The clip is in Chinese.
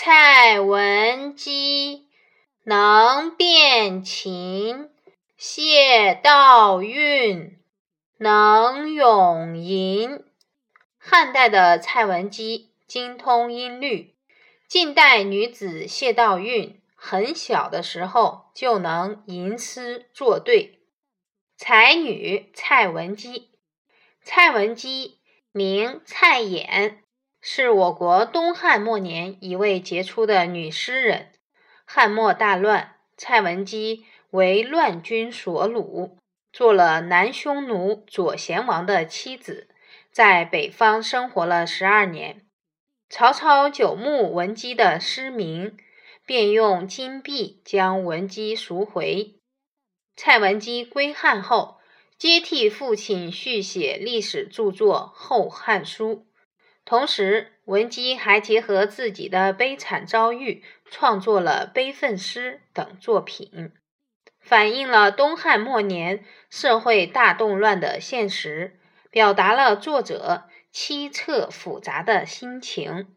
蔡文姬能辨琴，谢道韫能咏吟。汉代的蔡文姬精通音律，晋代女子谢道韫很小的时候就能吟诗作对。才女蔡文姬，蔡文姬名蔡琰，是我国东汉末年一位杰出的女诗人。汉末大乱，蔡文姬为乱军所虏，做了南匈奴左贤王的妻子，在北方生活了十二年。曹操久慕文姬的诗名，便用金币将文姬赎回。蔡文姬归汉后，接替父亲续写历史著作《后汉书》，同时文姬还结合自己的悲惨遭遇，创作了悲愤诗等作品，反映了东汉末年社会大动乱的现实，表达了作者凄恻复杂的心情。